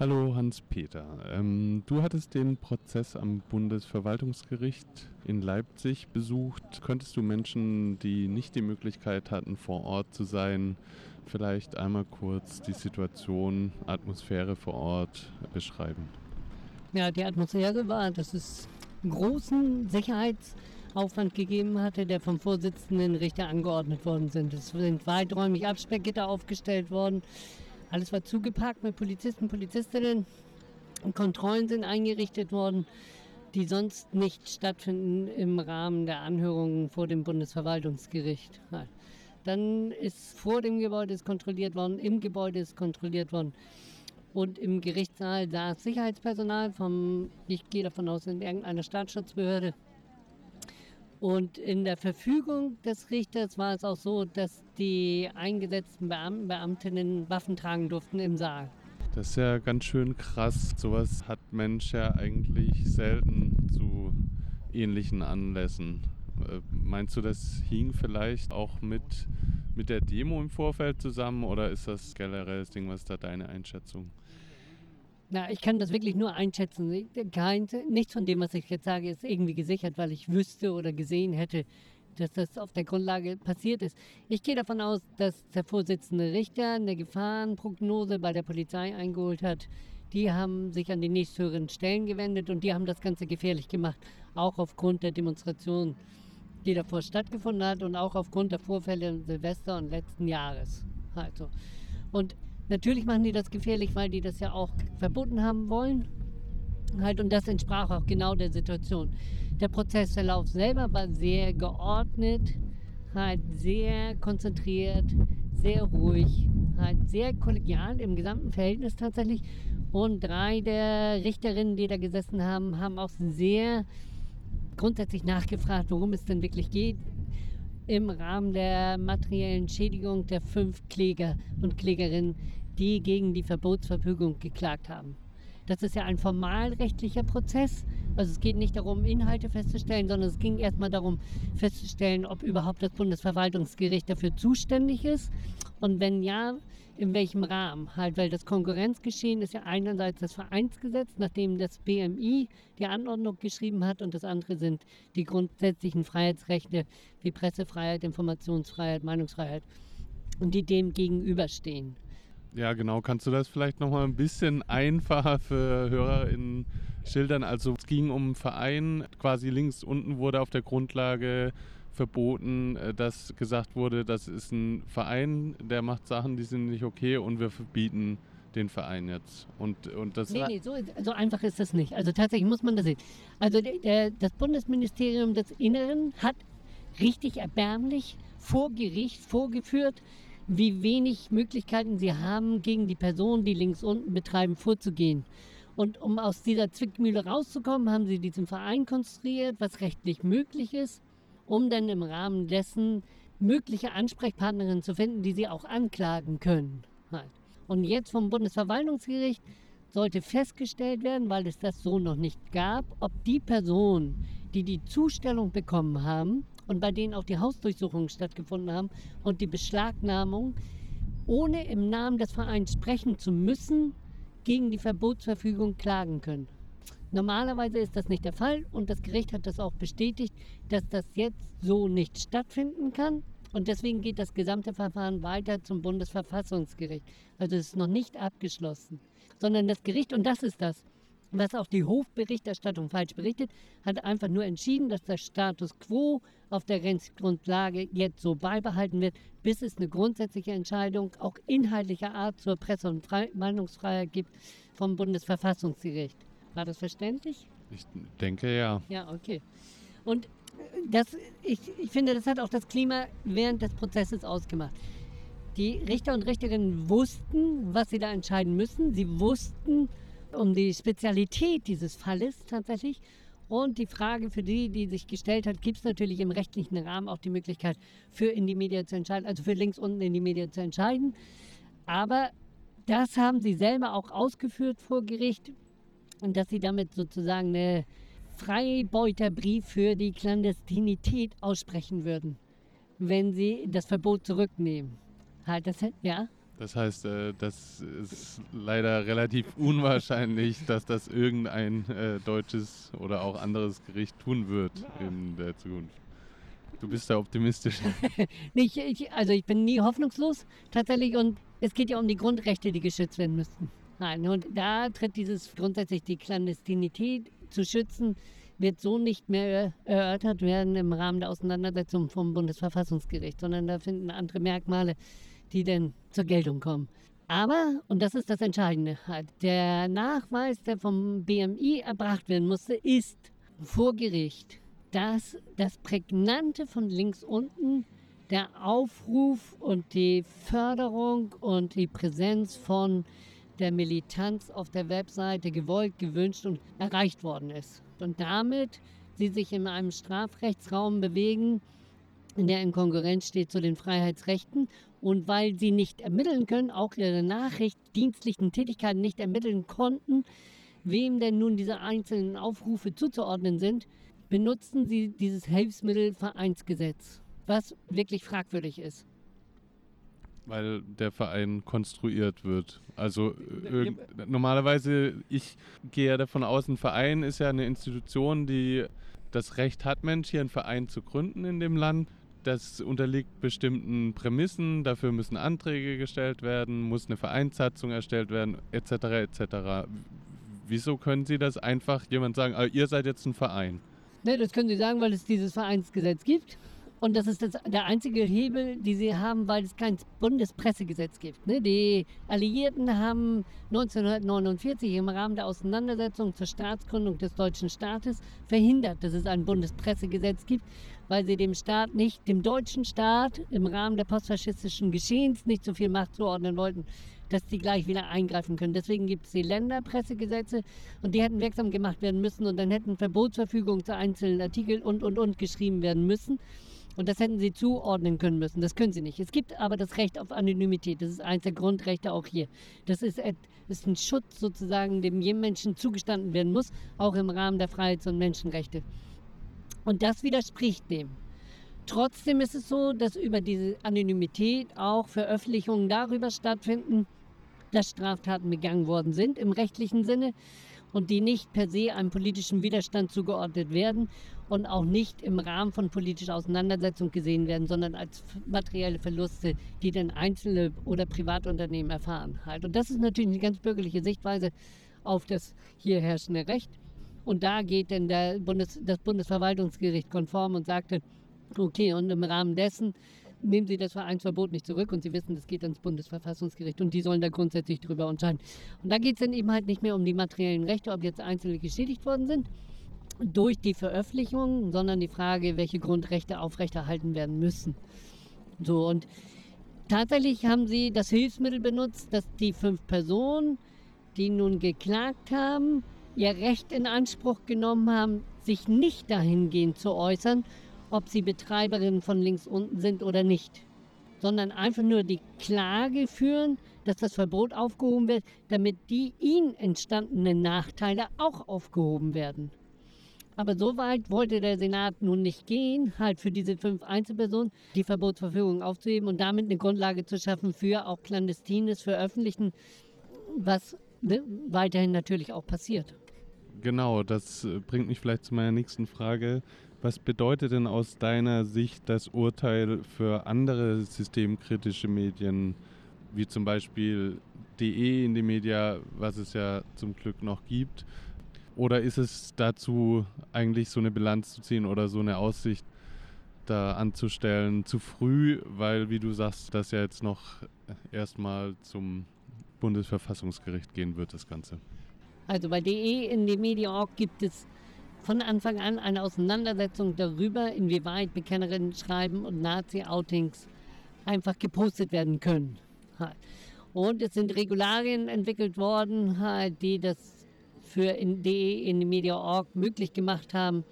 Hallo Hans-Peter. Ähm, du hattest den Prozess am Bundesverwaltungsgericht in Leipzig besucht. Könntest du Menschen, die nicht die Möglichkeit hatten, vor Ort zu sein, vielleicht einmal kurz die Situation, Atmosphäre vor Ort beschreiben? Ja, die Atmosphäre war, dass es großen Sicherheitsaufwand gegeben hatte, der vom Vorsitzenden Richter angeordnet worden sind. Es sind weiträumig Absperrgitter aufgestellt worden. Alles war zugepackt mit Polizisten, Polizistinnen. Und Kontrollen sind eingerichtet worden, die sonst nicht stattfinden im Rahmen der Anhörungen vor dem Bundesverwaltungsgericht. Dann ist vor dem Gebäude ist kontrolliert worden, im Gebäude ist kontrolliert worden. Und im Gerichtssaal saß Sicherheitspersonal vom, ich gehe davon aus, in irgendeiner Staatsschutzbehörde. Und in der Verfügung des Richters war es auch so, dass die eingesetzten Beamten, Beamtinnen Waffen tragen durften im Saal. Das ist ja ganz schön krass. Sowas hat Mensch ja eigentlich selten zu ähnlichen Anlässen. Äh, meinst du, das hing vielleicht auch mit, mit der Demo im Vorfeld zusammen oder ist das generell das Ding? Was da deine Einschätzung? Na, ich kann das wirklich nur einschätzen. Kein, nichts von dem, was ich jetzt sage, ist irgendwie gesichert, weil ich wüsste oder gesehen hätte, dass das auf der Grundlage passiert ist. Ich gehe davon aus, dass der Vorsitzende Richter eine Gefahrenprognose bei der Polizei eingeholt hat. Die haben sich an die nächsthöheren Stellen gewendet und die haben das Ganze gefährlich gemacht, auch aufgrund der Demonstration, die davor stattgefunden hat und auch aufgrund der Vorfälle im Silvester und letzten Jahres. Also. Und Natürlich machen die das gefährlich, weil die das ja auch verboten haben wollen. Halt, und das entsprach auch genau der Situation. Der Prozessverlauf selber war sehr geordnet, halt sehr konzentriert, sehr ruhig, halt sehr kollegial im gesamten Verhältnis tatsächlich. Und drei der Richterinnen, die da gesessen haben, haben auch sehr grundsätzlich nachgefragt, worum es denn wirklich geht im Rahmen der materiellen Schädigung der fünf Kläger und Klägerinnen, die gegen die Verbotsverfügung geklagt haben. Das ist ja ein formalrechtlicher Prozess. Also es geht nicht darum, Inhalte festzustellen, sondern es ging erstmal darum, festzustellen, ob überhaupt das Bundesverwaltungsgericht dafür zuständig ist. Und wenn ja, in welchem Rahmen? Halt, weil das Konkurrenzgeschehen ist ja einerseits das Vereinsgesetz, nachdem das BMI die Anordnung geschrieben hat, und das andere sind die grundsätzlichen Freiheitsrechte wie Pressefreiheit, Informationsfreiheit, Meinungsfreiheit und die dem gegenüberstehen. Ja, genau. Kannst du das vielleicht nochmal ein bisschen einfacher für HörerInnen schildern? Also es ging um einen Verein, quasi links unten wurde auf der Grundlage verboten, äh, dass gesagt wurde, das ist ein Verein, der macht Sachen, die sind nicht okay und wir verbieten den Verein jetzt. Und, und das nee, nee, so, so einfach ist das nicht. Also tatsächlich muss man das sehen. Also der, der, das Bundesministerium des Inneren hat richtig erbärmlich vor Gericht vorgeführt, wie wenig Möglichkeiten sie haben, gegen die Personen, die links unten betreiben, vorzugehen. Und um aus dieser Zwickmühle rauszukommen, haben sie diesen Verein konstruiert, was rechtlich möglich ist, um dann im Rahmen dessen mögliche Ansprechpartnerinnen zu finden, die sie auch anklagen können. Halt. Und jetzt vom Bundesverwaltungsgericht sollte festgestellt werden, weil es das so noch nicht gab, ob die Personen, die die Zustellung bekommen haben, und bei denen auch die Hausdurchsuchungen stattgefunden haben und die Beschlagnahmung, ohne im Namen des Vereins sprechen zu müssen, gegen die Verbotsverfügung klagen können. Normalerweise ist das nicht der Fall und das Gericht hat das auch bestätigt, dass das jetzt so nicht stattfinden kann. Und deswegen geht das gesamte Verfahren weiter zum Bundesverfassungsgericht. Also es ist noch nicht abgeschlossen, sondern das Gericht, und das ist das, was auch die Hofberichterstattung falsch berichtet, hat einfach nur entschieden, dass der Status quo auf der Rechtsgrundlage jetzt so beibehalten wird, bis es eine grundsätzliche Entscheidung auch inhaltlicher Art zur Presse- und Meinungsfreiheit gibt vom Bundesverfassungsgericht. War das verständlich? Ich denke ja. Ja, okay. Und das, ich, ich finde, das hat auch das Klima während des Prozesses ausgemacht. Die Richter und Richterinnen wussten, was sie da entscheiden müssen. Sie wussten, um die Spezialität dieses Falles tatsächlich. Und die Frage für die, die sich gestellt hat, gibt es natürlich im rechtlichen Rahmen auch die Möglichkeit, für in die Medien zu entscheiden, also für links unten in die Medien zu entscheiden. Aber das haben sie selber auch ausgeführt vor Gericht und dass sie damit sozusagen eine Freibeuterbrief für die Klandestinität aussprechen würden, wenn sie das Verbot zurücknehmen. Halt das, ja? Das heißt, äh, das ist leider relativ unwahrscheinlich, dass das irgendein äh, deutsches oder auch anderes Gericht tun wird in der Zukunft. Du bist da optimistisch. Nicht, ich, also ich bin nie hoffnungslos tatsächlich und es geht ja um die Grundrechte, die geschützt werden müssten. Nein, und da tritt dieses grundsätzlich die Klandestinität zu schützen, wird so nicht mehr erörtert werden im Rahmen der Auseinandersetzung vom Bundesverfassungsgericht, sondern da finden andere Merkmale, die dann zur Geltung kommen. Aber, und das ist das Entscheidende, der Nachweis, der vom BMI erbracht werden musste, ist vor Gericht, dass das Prägnante von links unten der Aufruf und die Förderung und die Präsenz von der Militanz auf der Webseite gewollt, gewünscht und erreicht worden ist. Und damit sie sich in einem Strafrechtsraum bewegen, in der in Konkurrenz steht zu den Freiheitsrechten und weil sie nicht ermitteln können, auch ihre nachrichtdienstlichen Tätigkeiten nicht ermitteln konnten, wem denn nun diese einzelnen Aufrufe zuzuordnen sind, benutzen sie dieses Hilfsmittelvereinsgesetz, was wirklich fragwürdig ist. Weil der Verein konstruiert wird. Also äh, normalerweise, ich gehe ja davon aus, ein Verein ist ja eine Institution, die das Recht hat, Mensch hier einen Verein zu gründen in dem Land. Das unterliegt bestimmten Prämissen, dafür müssen Anträge gestellt werden, muss eine Vereinssatzung erstellt werden, etc. etc. Wieso können Sie das einfach jemand sagen, ah, ihr seid jetzt ein Verein? Ne, das können Sie sagen, weil es dieses Vereinsgesetz gibt. Und das ist das, der einzige Hebel, den sie haben, weil es kein Bundespressegesetz gibt. Ne? Die Alliierten haben 1949 im Rahmen der Auseinandersetzung zur Staatsgründung des deutschen Staates verhindert, dass es ein Bundespressegesetz gibt, weil sie dem Staat nicht, dem deutschen Staat im Rahmen der postfaschistischen Geschehens nicht so viel Macht zuordnen wollten, dass die gleich wieder eingreifen können. Deswegen gibt es die Länderpressegesetze und die hätten wirksam gemacht werden müssen und dann hätten Verbotsverfügungen zu einzelnen Artikeln und und und geschrieben werden müssen. Und das hätten sie zuordnen können müssen. Das können sie nicht. Es gibt aber das Recht auf Anonymität. Das ist eines der Grundrechte auch hier. Das ist, ist ein Schutz sozusagen, dem jedem Menschen zugestanden werden muss, auch im Rahmen der Freiheits- und Menschenrechte. Und das widerspricht dem. Trotzdem ist es so, dass über diese Anonymität auch Veröffentlichungen darüber stattfinden, dass Straftaten begangen worden sind im rechtlichen Sinne und die nicht per se einem politischen Widerstand zugeordnet werden und auch nicht im Rahmen von politischer Auseinandersetzung gesehen werden, sondern als materielle Verluste, die dann Einzelne oder Privatunternehmen erfahren. Halt. Und das ist natürlich eine ganz bürgerliche Sichtweise auf das hier herrschende Recht. Und da geht dann Bundes, das Bundesverwaltungsgericht konform und sagte, okay, und im Rahmen dessen nehmen Sie das Vereinsverbot nicht zurück und Sie wissen, das geht ans Bundesverfassungsgericht und die sollen da grundsätzlich drüber entscheiden. Und da geht es dann eben halt nicht mehr um die materiellen Rechte, ob jetzt Einzelne geschädigt worden sind durch die Veröffentlichung, sondern die Frage, welche Grundrechte aufrechterhalten werden müssen. So und tatsächlich haben sie das Hilfsmittel benutzt, dass die fünf Personen, die nun geklagt haben, ihr Recht in Anspruch genommen haben, sich nicht dahingehend zu äußern, ob sie Betreiberinnen von links unten sind oder nicht, sondern einfach nur die Klage führen, dass das Verbot aufgehoben wird, damit die ihnen entstandenen Nachteile auch aufgehoben werden. Aber so weit wollte der Senat nun nicht gehen, halt für diese fünf Einzelpersonen die Verbotsverfügung aufzuheben und damit eine Grundlage zu schaffen für auch clandestines Veröffentlichen, was ne, weiterhin natürlich auch passiert. Genau, das äh, bringt mich vielleicht zu meiner nächsten Frage. Was bedeutet denn aus deiner Sicht das Urteil für andere systemkritische Medien, wie zum Beispiel DE in die Media, was es ja zum Glück noch gibt? Oder ist es dazu eigentlich so eine Bilanz zu ziehen oder so eine Aussicht da anzustellen zu früh, weil, wie du sagst, das ja jetzt noch erstmal zum Bundesverfassungsgericht gehen wird, das Ganze? Also bei DE in die Media.org gibt es von Anfang an eine Auseinandersetzung darüber, inwieweit Bekennerinnen schreiben und Nazi-Outings einfach gepostet werden können. Und es sind Regularien entwickelt worden, die das für in DE in die Media.org möglich gemacht haben,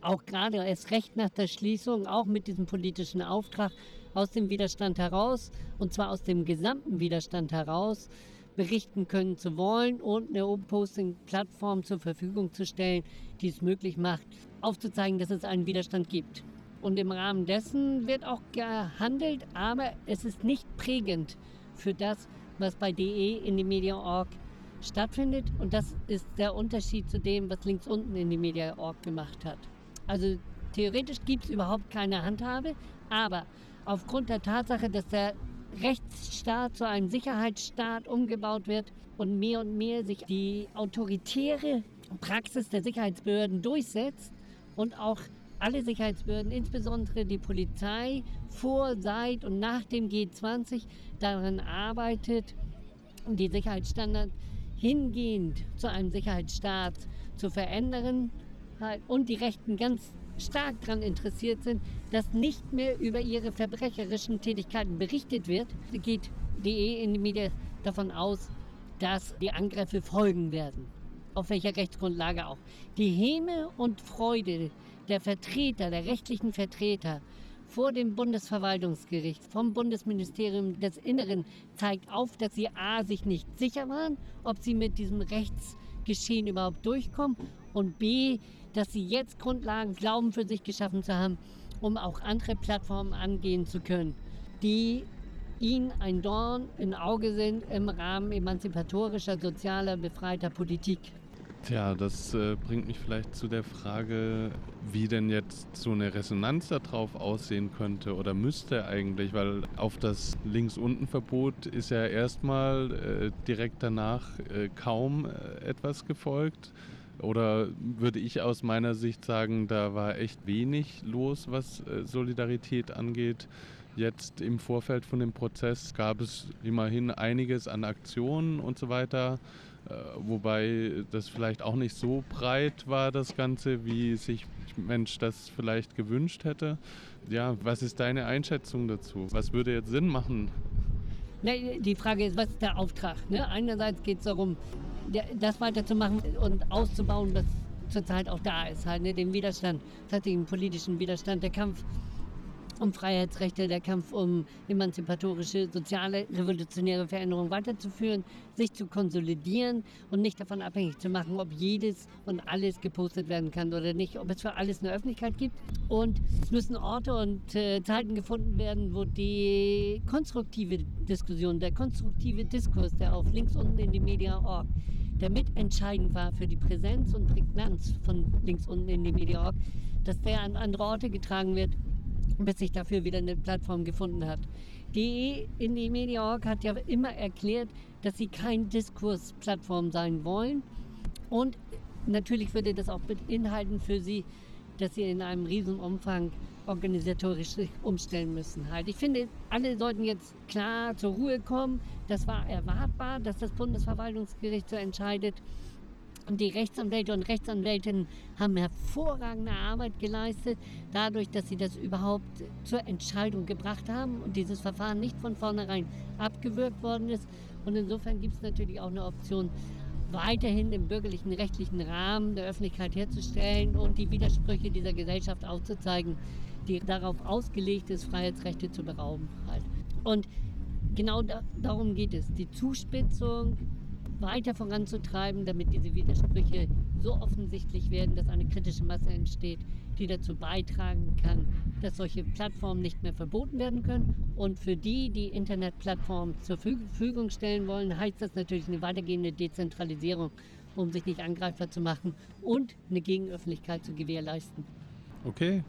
auch gerade erst recht nach der Schließung, auch mit diesem politischen Auftrag aus dem Widerstand heraus, und zwar aus dem gesamten Widerstand heraus, berichten können zu wollen und eine Open-Posting-Plattform zur Verfügung zu stellen, die es möglich macht, aufzuzeigen, dass es einen Widerstand gibt. Und im Rahmen dessen wird auch gehandelt, aber es ist nicht prägend für das, was bei DE in die Media.org stattfindet. Und das ist der Unterschied zu dem, was links unten in die Media.org gemacht hat. Also theoretisch gibt es überhaupt keine Handhabe, aber aufgrund der Tatsache, dass der Rechtsstaat zu einem Sicherheitsstaat umgebaut wird und mehr und mehr sich die autoritäre Praxis der Sicherheitsbehörden durchsetzt und auch alle Sicherheitsbehörden, insbesondere die Polizei, vor, seit und nach dem G20 daran arbeitet, die Sicherheitsstandards hingehend zu einem Sicherheitsstaat zu verändern und die Rechten ganz stark daran interessiert sind, dass nicht mehr über ihre verbrecherischen Tätigkeiten berichtet wird, geht DE in die Medien davon aus, dass die Angriffe folgen werden. Auf welcher Rechtsgrundlage auch. Die Häme und Freude der Vertreter, der rechtlichen Vertreter vor dem Bundesverwaltungsgericht, vom Bundesministerium des Inneren zeigt auf, dass sie a. sich nicht sicher waren, ob sie mit diesem Rechtsgeschehen überhaupt durchkommen und b dass sie jetzt Grundlagen glauben für sich geschaffen zu haben, um auch andere Plattformen angehen zu können, die ihnen ein Dorn im Auge sind im Rahmen emanzipatorischer, sozialer, befreiter Politik. Tja, das äh, bringt mich vielleicht zu der Frage, wie denn jetzt so eine Resonanz darauf aussehen könnte oder müsste eigentlich, weil auf das Links-Unten-Verbot ist ja erstmal äh, direkt danach äh, kaum äh, etwas gefolgt. Oder würde ich aus meiner Sicht sagen, da war echt wenig los, was äh, Solidarität angeht. Jetzt im Vorfeld von dem Prozess gab es immerhin einiges an Aktionen und so weiter, äh, wobei das vielleicht auch nicht so breit war, das Ganze, wie sich Mensch das vielleicht gewünscht hätte. Ja, was ist deine Einschätzung dazu? Was würde jetzt Sinn machen? Die Frage ist, was ist der Auftrag? Ne? Einerseits geht es darum, das weiterzumachen und auszubauen, was zurzeit auch da ist, halt, ne, den Widerstand, den politischen Widerstand, der Kampf um Freiheitsrechte, der Kampf um emanzipatorische, soziale, revolutionäre Veränderungen weiterzuführen, sich zu konsolidieren und nicht davon abhängig zu machen, ob jedes und alles gepostet werden kann oder nicht, ob es für alles eine Öffentlichkeit gibt. Und es müssen Orte und äh, Zeiten gefunden werden, wo die konstruktive Diskussion, der konstruktive Diskurs, der auf links unten in die Media.org, der mitentscheidend war für die Präsenz und Prägnanz von links unten in die Media.org, dass der an andere Orte getragen wird bis sich dafür wieder eine Plattform gefunden hat. Die in die Media.org hat ja immer erklärt, dass sie kein Diskursplattform sein wollen. Und natürlich würde das auch beinhalten für sie, dass sie in einem riesen Umfang organisatorisch umstellen müssen. Halt. Ich finde, alle sollten jetzt klar zur Ruhe kommen. Das war erwartbar, dass das Bundesverwaltungsgericht so entscheidet. Und die Rechtsanwälte und Rechtsanwältinnen haben hervorragende Arbeit geleistet, dadurch, dass sie das überhaupt zur Entscheidung gebracht haben und dieses Verfahren nicht von vornherein abgewürgt worden ist. Und insofern gibt es natürlich auch eine Option, weiterhin im bürgerlichen rechtlichen Rahmen der Öffentlichkeit herzustellen und die Widersprüche dieser Gesellschaft aufzuzeigen, die darauf ausgelegt ist, Freiheitsrechte zu berauben. Halt. Und genau da, darum geht es. Die Zuspitzung weiter voranzutreiben, damit diese Widersprüche so offensichtlich werden, dass eine kritische Masse entsteht, die dazu beitragen kann, dass solche Plattformen nicht mehr verboten werden können. Und für die, die Internetplattformen zur Verfügung stellen wollen, heißt das natürlich eine weitergehende Dezentralisierung, um sich nicht angreifbar zu machen und eine Gegenöffentlichkeit zu gewährleisten. Okay,